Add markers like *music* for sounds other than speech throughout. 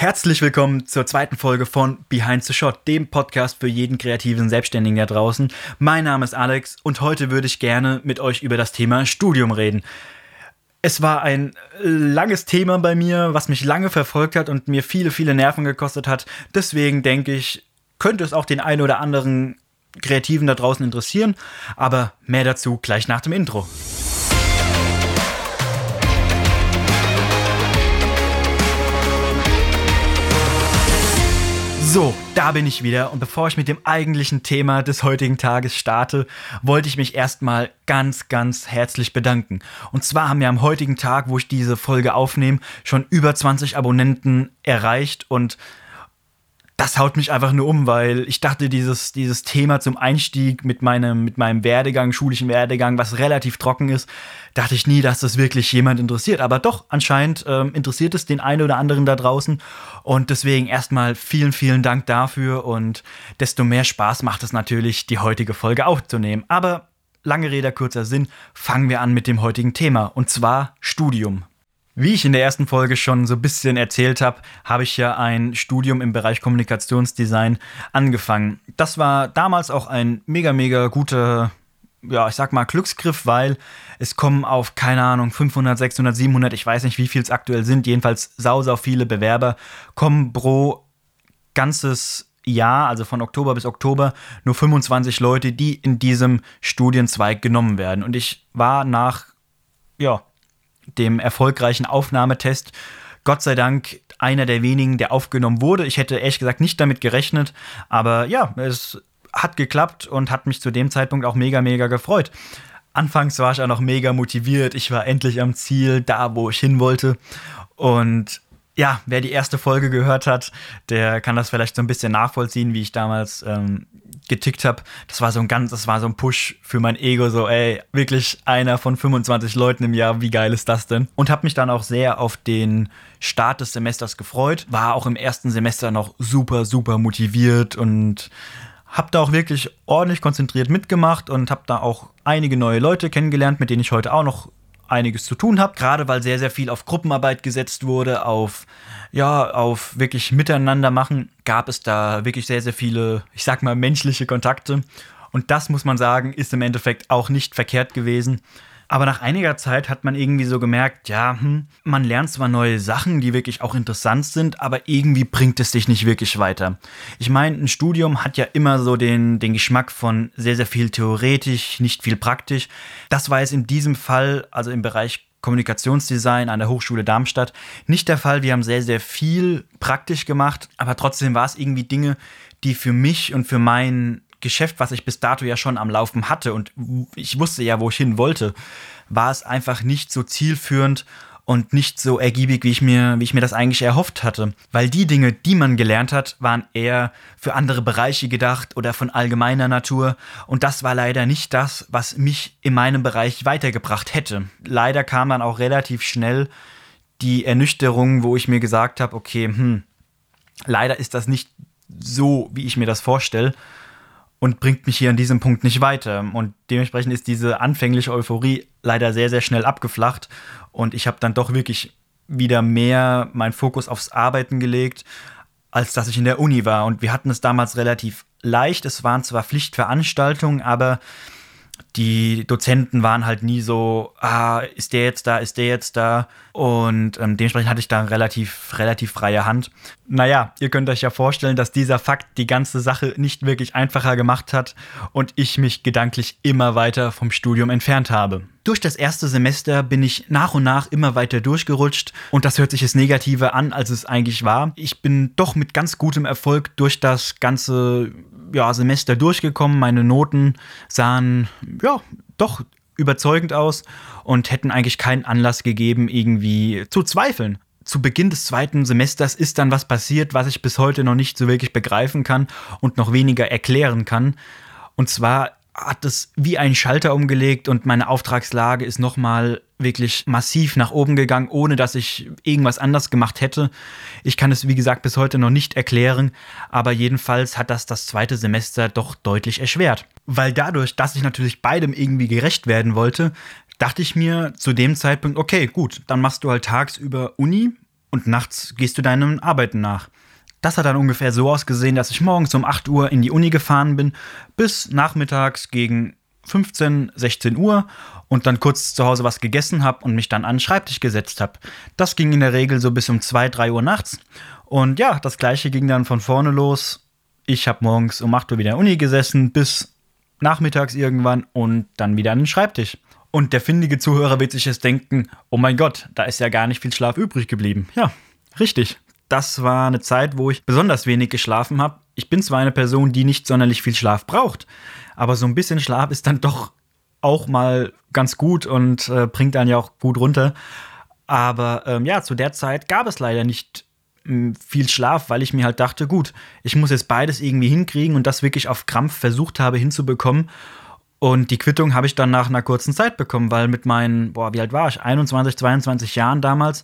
Herzlich willkommen zur zweiten Folge von Behind the Shot, dem Podcast für jeden kreativen Selbstständigen da draußen. Mein Name ist Alex und heute würde ich gerne mit euch über das Thema Studium reden. Es war ein langes Thema bei mir, was mich lange verfolgt hat und mir viele, viele Nerven gekostet hat. Deswegen denke ich, könnte es auch den einen oder anderen Kreativen da draußen interessieren. Aber mehr dazu gleich nach dem Intro. So, da bin ich wieder und bevor ich mit dem eigentlichen Thema des heutigen Tages starte, wollte ich mich erstmal ganz, ganz herzlich bedanken. Und zwar haben wir am heutigen Tag, wo ich diese Folge aufnehme, schon über 20 Abonnenten erreicht und das haut mich einfach nur um, weil ich dachte, dieses, dieses Thema zum Einstieg mit meinem, mit meinem Werdegang, schulischen Werdegang, was relativ trocken ist, dachte ich nie, dass das wirklich jemand interessiert. Aber doch, anscheinend ähm, interessiert es den einen oder anderen da draußen. Und deswegen erstmal vielen, vielen Dank dafür und desto mehr Spaß macht es natürlich, die heutige Folge aufzunehmen. Aber lange Rede, kurzer Sinn, fangen wir an mit dem heutigen Thema und zwar Studium. Wie ich in der ersten Folge schon so ein bisschen erzählt habe, habe ich ja ein Studium im Bereich Kommunikationsdesign angefangen. Das war damals auch ein mega, mega guter, ja, ich sag mal Glücksgriff, weil es kommen auf, keine Ahnung, 500, 600, 700, ich weiß nicht, wie viel es aktuell sind, jedenfalls sau, sau viele Bewerber, kommen pro ganzes Jahr, also von Oktober bis Oktober, nur 25 Leute, die in diesem Studienzweig genommen werden. Und ich war nach, ja, dem erfolgreichen Aufnahmetest Gott sei Dank einer der wenigen, der aufgenommen wurde. Ich hätte ehrlich gesagt nicht damit gerechnet, aber ja, es hat geklappt und hat mich zu dem Zeitpunkt auch mega, mega gefreut. Anfangs war ich auch noch mega motiviert. Ich war endlich am Ziel, da wo ich hin wollte. Und ja, wer die erste Folge gehört hat, der kann das vielleicht so ein bisschen nachvollziehen, wie ich damals ähm, getickt habe. Das war so ein ganz, das war so ein Push für mein Ego, so ey, wirklich einer von 25 Leuten im Jahr, wie geil ist das denn? Und habe mich dann auch sehr auf den Start des Semesters gefreut. War auch im ersten Semester noch super, super motiviert und habe da auch wirklich ordentlich konzentriert mitgemacht und habe da auch einige neue Leute kennengelernt, mit denen ich heute auch noch einiges zu tun habe, gerade weil sehr, sehr viel auf Gruppenarbeit gesetzt wurde, auf, ja, auf wirklich Miteinander machen, gab es da wirklich sehr, sehr viele, ich sag mal, menschliche Kontakte. Und das muss man sagen, ist im Endeffekt auch nicht verkehrt gewesen. Aber nach einiger Zeit hat man irgendwie so gemerkt, ja, hm, man lernt zwar neue Sachen, die wirklich auch interessant sind, aber irgendwie bringt es sich nicht wirklich weiter. Ich meine, ein Studium hat ja immer so den, den Geschmack von sehr, sehr viel theoretisch, nicht viel praktisch. Das war es in diesem Fall, also im Bereich Kommunikationsdesign an der Hochschule Darmstadt nicht der Fall. Wir haben sehr, sehr viel praktisch gemacht, aber trotzdem war es irgendwie Dinge, die für mich und für meinen Geschäft, was ich bis dato ja schon am Laufen hatte und ich wusste ja, wo ich hin wollte, war es einfach nicht so zielführend und nicht so ergiebig, wie ich mir, wie ich mir das eigentlich erhofft hatte. Weil die Dinge, die man gelernt hat, waren eher für andere Bereiche gedacht oder von allgemeiner Natur. Und das war leider nicht das, was mich in meinem Bereich weitergebracht hätte. Leider kam dann auch relativ schnell die Ernüchterung, wo ich mir gesagt habe, okay, hm, leider ist das nicht so, wie ich mir das vorstelle und bringt mich hier an diesem Punkt nicht weiter. Und dementsprechend ist diese anfängliche Euphorie leider sehr, sehr schnell abgeflacht. Und ich habe dann doch wirklich wieder mehr meinen Fokus aufs Arbeiten gelegt, als dass ich in der Uni war. Und wir hatten es damals relativ leicht. Es waren zwar Pflichtveranstaltungen, aber die Dozenten waren halt nie so, ah, ist der jetzt da, ist der jetzt da? Und ähm, dementsprechend hatte ich da relativ, relativ freie Hand. Naja, ihr könnt euch ja vorstellen, dass dieser Fakt die ganze Sache nicht wirklich einfacher gemacht hat und ich mich gedanklich immer weiter vom Studium entfernt habe. Durch das erste Semester bin ich nach und nach immer weiter durchgerutscht und das hört sich jetzt negativer an, als es eigentlich war. Ich bin doch mit ganz gutem Erfolg durch das ganze ja, Semester durchgekommen. Meine Noten sahen ja doch überzeugend aus und hätten eigentlich keinen Anlass gegeben, irgendwie zu zweifeln. Zu Beginn des zweiten Semesters ist dann was passiert, was ich bis heute noch nicht so wirklich begreifen kann und noch weniger erklären kann. Und zwar hat es wie ein Schalter umgelegt und meine Auftragslage ist nochmal wirklich massiv nach oben gegangen, ohne dass ich irgendwas anders gemacht hätte. Ich kann es, wie gesagt, bis heute noch nicht erklären, aber jedenfalls hat das das zweite Semester doch deutlich erschwert. Weil dadurch, dass ich natürlich beidem irgendwie gerecht werden wollte, dachte ich mir zu dem Zeitpunkt, okay, gut, dann machst du halt tagsüber Uni und nachts gehst du deinen Arbeiten nach. Das hat dann ungefähr so ausgesehen, dass ich morgens um 8 Uhr in die Uni gefahren bin, bis nachmittags gegen 15, 16 Uhr und dann kurz zu Hause was gegessen habe und mich dann an den Schreibtisch gesetzt habe. Das ging in der Regel so bis um 2, 3 Uhr nachts. Und ja, das gleiche ging dann von vorne los. Ich habe morgens um 8 Uhr wieder in der Uni gesessen, bis nachmittags irgendwann und dann wieder an den Schreibtisch. Und der findige Zuhörer wird sich jetzt denken, oh mein Gott, da ist ja gar nicht viel Schlaf übrig geblieben. Ja, richtig. Das war eine Zeit, wo ich besonders wenig geschlafen habe. Ich bin zwar eine Person, die nicht sonderlich viel Schlaf braucht, aber so ein bisschen Schlaf ist dann doch auch mal ganz gut und äh, bringt dann ja auch gut runter. Aber ähm, ja, zu der Zeit gab es leider nicht hm, viel Schlaf, weil ich mir halt dachte, gut, ich muss jetzt beides irgendwie hinkriegen und das wirklich auf Krampf versucht habe hinzubekommen. Und die Quittung habe ich dann nach einer kurzen Zeit bekommen, weil mit meinen, boah, wie alt war ich? 21, 22 Jahren damals,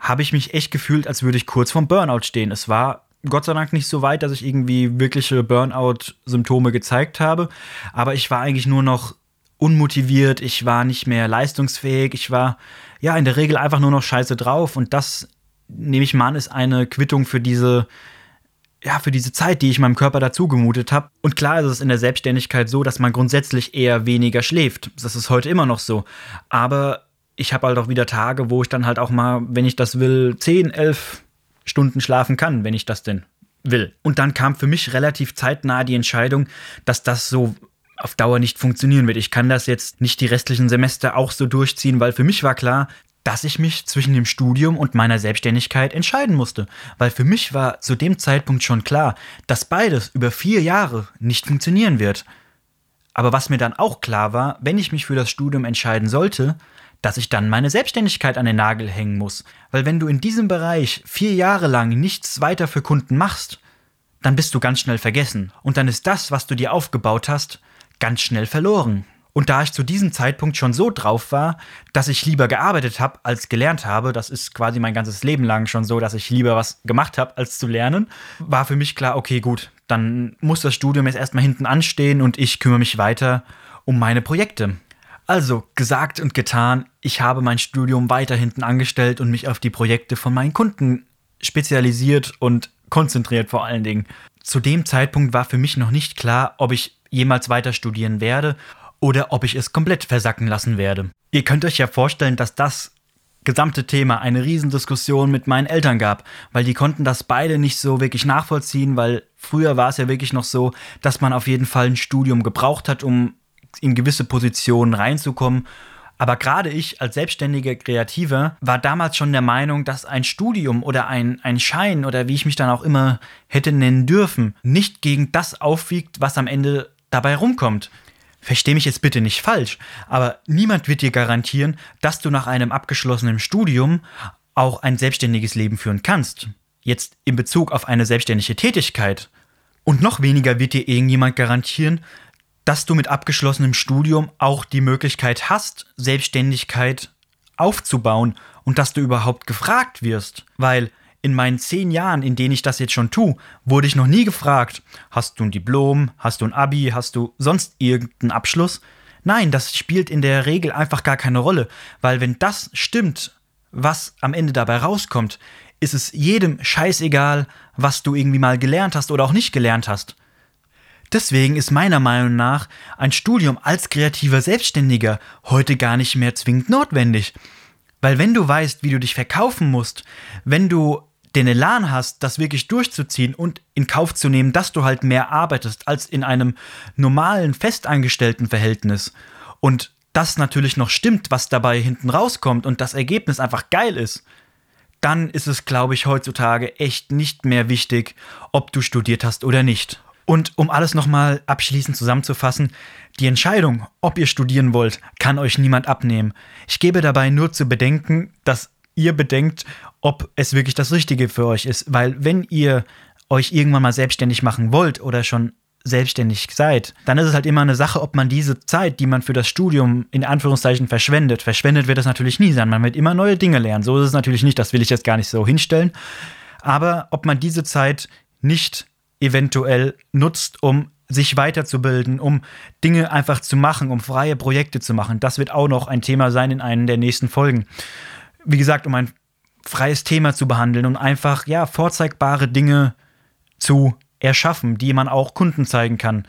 habe ich mich echt gefühlt, als würde ich kurz vorm Burnout stehen. Es war Gott sei Dank nicht so weit, dass ich irgendwie wirkliche Burnout-Symptome gezeigt habe. Aber ich war eigentlich nur noch unmotiviert, ich war nicht mehr leistungsfähig, ich war ja in der Regel einfach nur noch scheiße drauf. Und das, nehme ich mal an, ist eine Quittung für diese ja, für diese Zeit, die ich meinem Körper dazu gemutet habe. Und klar ist es in der Selbstständigkeit so, dass man grundsätzlich eher weniger schläft. Das ist heute immer noch so. Aber ich habe halt auch wieder Tage, wo ich dann halt auch mal, wenn ich das will, 10, 11 Stunden schlafen kann, wenn ich das denn will. Und dann kam für mich relativ zeitnah die Entscheidung, dass das so auf Dauer nicht funktionieren wird. Ich kann das jetzt nicht die restlichen Semester auch so durchziehen, weil für mich war klar, dass ich mich zwischen dem Studium und meiner Selbstständigkeit entscheiden musste, weil für mich war zu dem Zeitpunkt schon klar, dass beides über vier Jahre nicht funktionieren wird. Aber was mir dann auch klar war, wenn ich mich für das Studium entscheiden sollte, dass ich dann meine Selbstständigkeit an den Nagel hängen muss. Weil wenn du in diesem Bereich vier Jahre lang nichts weiter für Kunden machst, dann bist du ganz schnell vergessen. Und dann ist das, was du dir aufgebaut hast, ganz schnell verloren. Und da ich zu diesem Zeitpunkt schon so drauf war, dass ich lieber gearbeitet habe als gelernt habe, das ist quasi mein ganzes Leben lang schon so, dass ich lieber was gemacht habe als zu lernen, war für mich klar, okay, gut, dann muss das Studium jetzt erstmal hinten anstehen und ich kümmere mich weiter um meine Projekte. Also gesagt und getan, ich habe mein Studium weiter hinten angestellt und mich auf die Projekte von meinen Kunden spezialisiert und konzentriert vor allen Dingen. Zu dem Zeitpunkt war für mich noch nicht klar, ob ich jemals weiter studieren werde oder ob ich es komplett versacken lassen werde. Ihr könnt euch ja vorstellen, dass das gesamte Thema eine Riesendiskussion mit meinen Eltern gab, weil die konnten das beide nicht so wirklich nachvollziehen, weil früher war es ja wirklich noch so, dass man auf jeden Fall ein Studium gebraucht hat, um in gewisse Positionen reinzukommen. Aber gerade ich als selbstständiger Kreativer war damals schon der Meinung, dass ein Studium oder ein, ein Schein oder wie ich mich dann auch immer hätte nennen dürfen, nicht gegen das aufwiegt, was am Ende dabei rumkommt. Versteh mich jetzt bitte nicht falsch, aber niemand wird dir garantieren, dass du nach einem abgeschlossenen Studium auch ein selbstständiges Leben führen kannst. Jetzt in Bezug auf eine selbstständige Tätigkeit. Und noch weniger wird dir irgendjemand garantieren, dass du mit abgeschlossenem Studium auch die Möglichkeit hast, Selbstständigkeit aufzubauen und dass du überhaupt gefragt wirst. Weil in meinen zehn Jahren, in denen ich das jetzt schon tue, wurde ich noch nie gefragt, hast du ein Diplom, hast du ein Abi, hast du sonst irgendeinen Abschluss? Nein, das spielt in der Regel einfach gar keine Rolle, weil wenn das stimmt, was am Ende dabei rauskommt, ist es jedem scheißegal, was du irgendwie mal gelernt hast oder auch nicht gelernt hast. Deswegen ist meiner Meinung nach ein Studium als kreativer Selbstständiger heute gar nicht mehr zwingend notwendig. Weil wenn du weißt, wie du dich verkaufen musst, wenn du den Elan hast, das wirklich durchzuziehen und in Kauf zu nehmen, dass du halt mehr arbeitest als in einem normalen festangestellten Verhältnis und das natürlich noch stimmt, was dabei hinten rauskommt und das Ergebnis einfach geil ist, dann ist es, glaube ich, heutzutage echt nicht mehr wichtig, ob du studiert hast oder nicht. Und um alles nochmal abschließend zusammenzufassen, die Entscheidung, ob ihr studieren wollt, kann euch niemand abnehmen. Ich gebe dabei nur zu bedenken, dass ihr bedenkt, ob es wirklich das Richtige für euch ist. Weil wenn ihr euch irgendwann mal selbstständig machen wollt oder schon selbstständig seid, dann ist es halt immer eine Sache, ob man diese Zeit, die man für das Studium in Anführungszeichen verschwendet, verschwendet wird es natürlich nie sein. Man wird immer neue Dinge lernen. So ist es natürlich nicht, das will ich jetzt gar nicht so hinstellen. Aber ob man diese Zeit nicht eventuell nutzt, um sich weiterzubilden, um Dinge einfach zu machen, um freie Projekte zu machen, das wird auch noch ein Thema sein in einer der nächsten Folgen. Wie gesagt, um ein freies Thema zu behandeln und einfach, ja, vorzeigbare Dinge zu erschaffen, die man auch Kunden zeigen kann.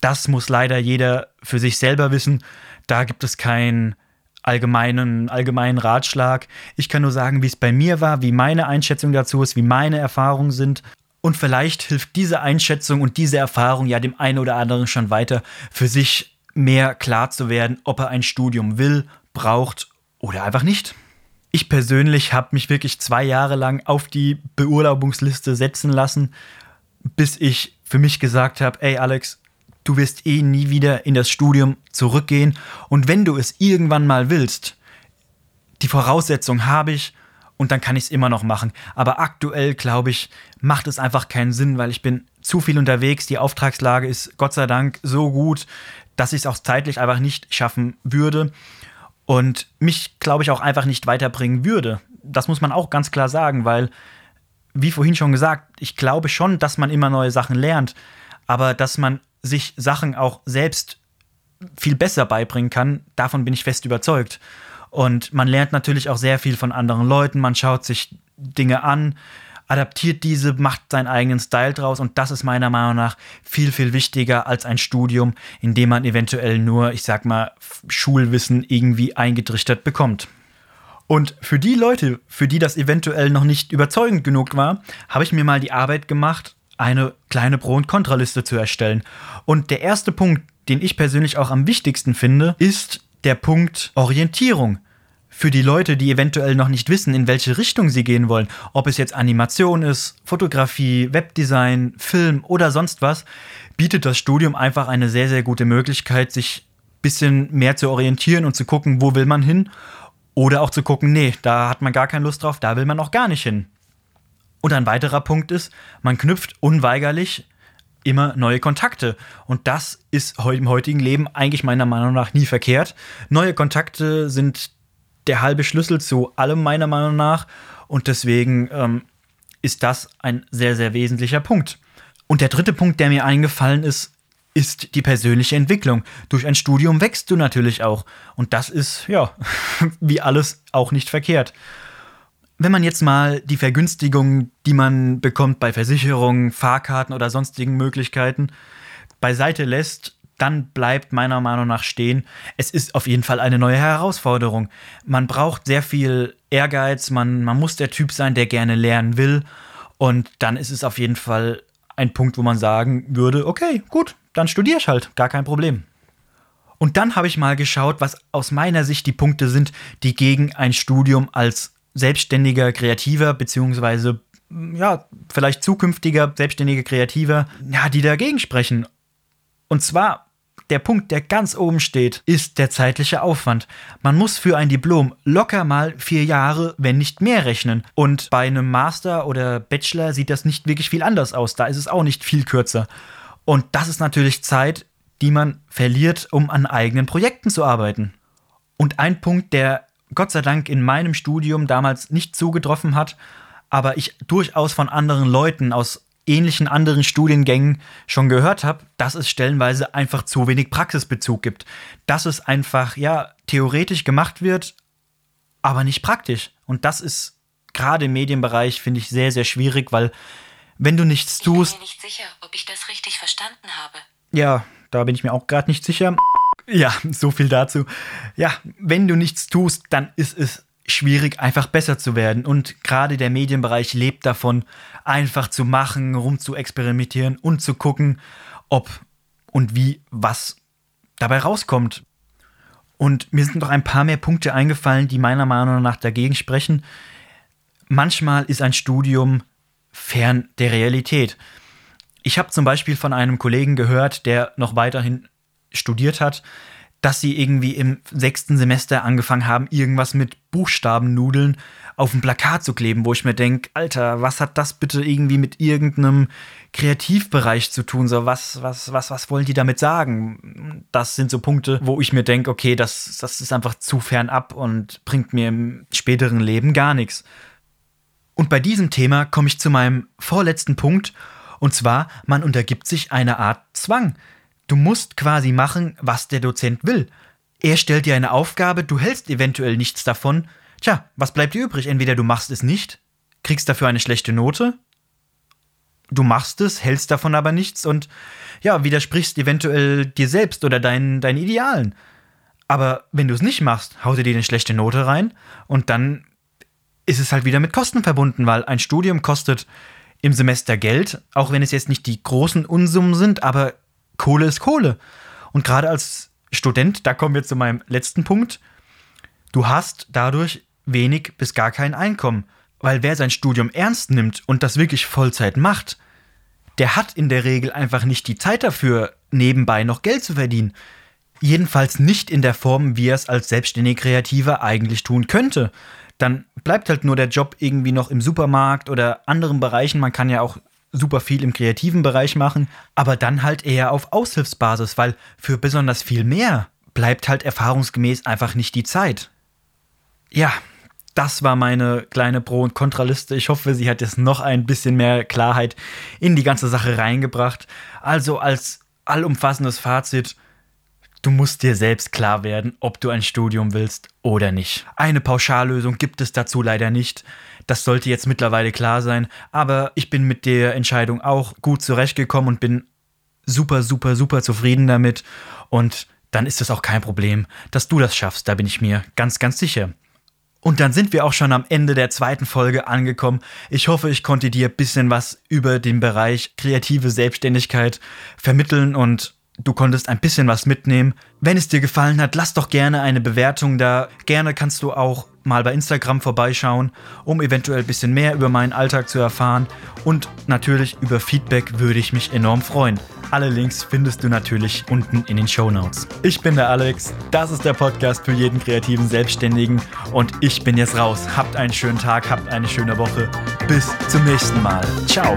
Das muss leider jeder für sich selber wissen. Da gibt es keinen allgemeinen, allgemeinen Ratschlag. Ich kann nur sagen, wie es bei mir war, wie meine Einschätzung dazu ist, wie meine Erfahrungen sind. Und vielleicht hilft diese Einschätzung und diese Erfahrung ja dem einen oder anderen schon weiter, für sich mehr klar zu werden, ob er ein Studium will, braucht oder einfach nicht. Ich persönlich habe mich wirklich zwei Jahre lang auf die Beurlaubungsliste setzen lassen, bis ich für mich gesagt habe, ey Alex, du wirst eh nie wieder in das Studium zurückgehen und wenn du es irgendwann mal willst, die Voraussetzung habe ich und dann kann ich es immer noch machen. Aber aktuell, glaube ich, macht es einfach keinen Sinn, weil ich bin zu viel unterwegs. Die Auftragslage ist Gott sei Dank so gut, dass ich es auch zeitlich einfach nicht schaffen würde und mich, glaube ich, auch einfach nicht weiterbringen würde. Das muss man auch ganz klar sagen, weil, wie vorhin schon gesagt, ich glaube schon, dass man immer neue Sachen lernt, aber dass man sich Sachen auch selbst viel besser beibringen kann, davon bin ich fest überzeugt. Und man lernt natürlich auch sehr viel von anderen Leuten, man schaut sich Dinge an, adaptiert diese, macht seinen eigenen Style draus und das ist meiner Meinung nach viel, viel wichtiger als ein Studium, in dem man eventuell nur, ich sag mal, Schulwissen irgendwie eingetrichtert bekommt. Und für die Leute, für die das eventuell noch nicht überzeugend genug war, habe ich mir mal die Arbeit gemacht, eine kleine Pro- und Kontraliste zu erstellen. Und der erste Punkt, den ich persönlich auch am wichtigsten finde, ist der Punkt Orientierung. Für die Leute, die eventuell noch nicht wissen, in welche Richtung sie gehen wollen, ob es jetzt Animation ist, Fotografie, Webdesign, Film oder sonst was, bietet das Studium einfach eine sehr, sehr gute Möglichkeit, sich ein bisschen mehr zu orientieren und zu gucken, wo will man hin. Oder auch zu gucken, nee, da hat man gar keine Lust drauf, da will man auch gar nicht hin. Und ein weiterer Punkt ist, man knüpft unweigerlich immer neue Kontakte. Und das ist im heutigen Leben eigentlich meiner Meinung nach nie verkehrt. Neue Kontakte sind der halbe Schlüssel zu allem meiner Meinung nach. Und deswegen ähm, ist das ein sehr, sehr wesentlicher Punkt. Und der dritte Punkt, der mir eingefallen ist, ist die persönliche Entwicklung. Durch ein Studium wächst du natürlich auch. Und das ist, ja, *laughs* wie alles auch nicht verkehrt. Wenn man jetzt mal die Vergünstigungen, die man bekommt bei Versicherungen, Fahrkarten oder sonstigen Möglichkeiten, beiseite lässt, dann bleibt meiner Meinung nach stehen, es ist auf jeden Fall eine neue Herausforderung. Man braucht sehr viel Ehrgeiz, man, man muss der Typ sein, der gerne lernen will. Und dann ist es auf jeden Fall ein Punkt, wo man sagen würde, okay, gut, dann studiere ich halt, gar kein Problem. Und dann habe ich mal geschaut, was aus meiner Sicht die Punkte sind, die gegen ein Studium als selbstständiger Kreativer, beziehungsweise ja, vielleicht zukünftiger selbstständiger Kreativer, ja, die dagegen sprechen. Und zwar der Punkt, der ganz oben steht, ist der zeitliche Aufwand. Man muss für ein Diplom locker mal vier Jahre, wenn nicht mehr rechnen. Und bei einem Master oder Bachelor sieht das nicht wirklich viel anders aus. Da ist es auch nicht viel kürzer. Und das ist natürlich Zeit, die man verliert, um an eigenen Projekten zu arbeiten. Und ein Punkt, der Gott sei Dank in meinem Studium damals nicht zugetroffen hat, aber ich durchaus von anderen Leuten aus ähnlichen anderen Studiengängen schon gehört habe, dass es stellenweise einfach zu wenig Praxisbezug gibt. Dass es einfach, ja, theoretisch gemacht wird, aber nicht praktisch. Und das ist gerade im Medienbereich, finde ich, sehr, sehr schwierig, weil wenn du nichts tust. Ich bin mir nicht sicher, ob ich das richtig verstanden habe. Ja, da bin ich mir auch gerade nicht sicher. Ja, so viel dazu. Ja, wenn du nichts tust, dann ist es schwierig, einfach besser zu werden. Und gerade der Medienbereich lebt davon, einfach zu machen, rum zu experimentieren und zu gucken, ob und wie was dabei rauskommt. Und mir sind noch ein paar mehr Punkte eingefallen, die meiner Meinung nach dagegen sprechen. Manchmal ist ein Studium fern der Realität. Ich habe zum Beispiel von einem Kollegen gehört, der noch weiterhin studiert hat, dass sie irgendwie im sechsten Semester angefangen haben, irgendwas mit Buchstabennudeln auf ein Plakat zu kleben, wo ich mir denke, Alter, was hat das bitte irgendwie mit irgendeinem Kreativbereich zu tun? So, was, was, was, was wollen die damit sagen? Das sind so Punkte, wo ich mir denke, okay, das, das ist einfach zu fern ab und bringt mir im späteren Leben gar nichts. Und bei diesem Thema komme ich zu meinem vorletzten Punkt, und zwar, man untergibt sich einer Art Zwang. Du musst quasi machen, was der Dozent will. Er stellt dir eine Aufgabe, du hältst eventuell nichts davon, Tja, was bleibt dir übrig? Entweder du machst es nicht, kriegst dafür eine schlechte Note, du machst es, hältst davon aber nichts und ja, widersprichst eventuell dir selbst oder deinen, deinen Idealen. Aber wenn du es nicht machst, haut dir eine schlechte Note rein und dann ist es halt wieder mit Kosten verbunden, weil ein Studium kostet im Semester Geld, auch wenn es jetzt nicht die großen Unsummen sind, aber Kohle ist Kohle. Und gerade als Student, da kommen wir zu meinem letzten Punkt, du hast dadurch wenig bis gar kein Einkommen. Weil wer sein Studium ernst nimmt und das wirklich Vollzeit macht, der hat in der Regel einfach nicht die Zeit dafür, nebenbei noch Geld zu verdienen. Jedenfalls nicht in der Form, wie er es als selbstständiger Kreativer eigentlich tun könnte. Dann bleibt halt nur der Job irgendwie noch im Supermarkt oder anderen Bereichen. Man kann ja auch super viel im kreativen Bereich machen, aber dann halt eher auf Aushilfsbasis, weil für besonders viel mehr bleibt halt erfahrungsgemäß einfach nicht die Zeit. Ja, das war meine kleine Pro- und Kontraliste. Ich hoffe, sie hat jetzt noch ein bisschen mehr Klarheit in die ganze Sache reingebracht. Also als allumfassendes Fazit, du musst dir selbst klar werden, ob du ein Studium willst oder nicht. Eine Pauschallösung gibt es dazu leider nicht. Das sollte jetzt mittlerweile klar sein, aber ich bin mit der Entscheidung auch gut zurechtgekommen und bin super, super, super zufrieden damit. Und dann ist es auch kein Problem, dass du das schaffst, da bin ich mir ganz, ganz sicher. Und dann sind wir auch schon am Ende der zweiten Folge angekommen. Ich hoffe, ich konnte dir ein bisschen was über den Bereich kreative Selbstständigkeit vermitteln und du konntest ein bisschen was mitnehmen. Wenn es dir gefallen hat, lass doch gerne eine Bewertung da. Gerne kannst du auch mal bei Instagram vorbeischauen, um eventuell ein bisschen mehr über meinen Alltag zu erfahren. Und natürlich über Feedback würde ich mich enorm freuen. Alle Links findest du natürlich unten in den Show Notes. Ich bin der Alex, das ist der Podcast für jeden kreativen Selbstständigen und ich bin jetzt raus. Habt einen schönen Tag, habt eine schöne Woche. Bis zum nächsten Mal. Ciao.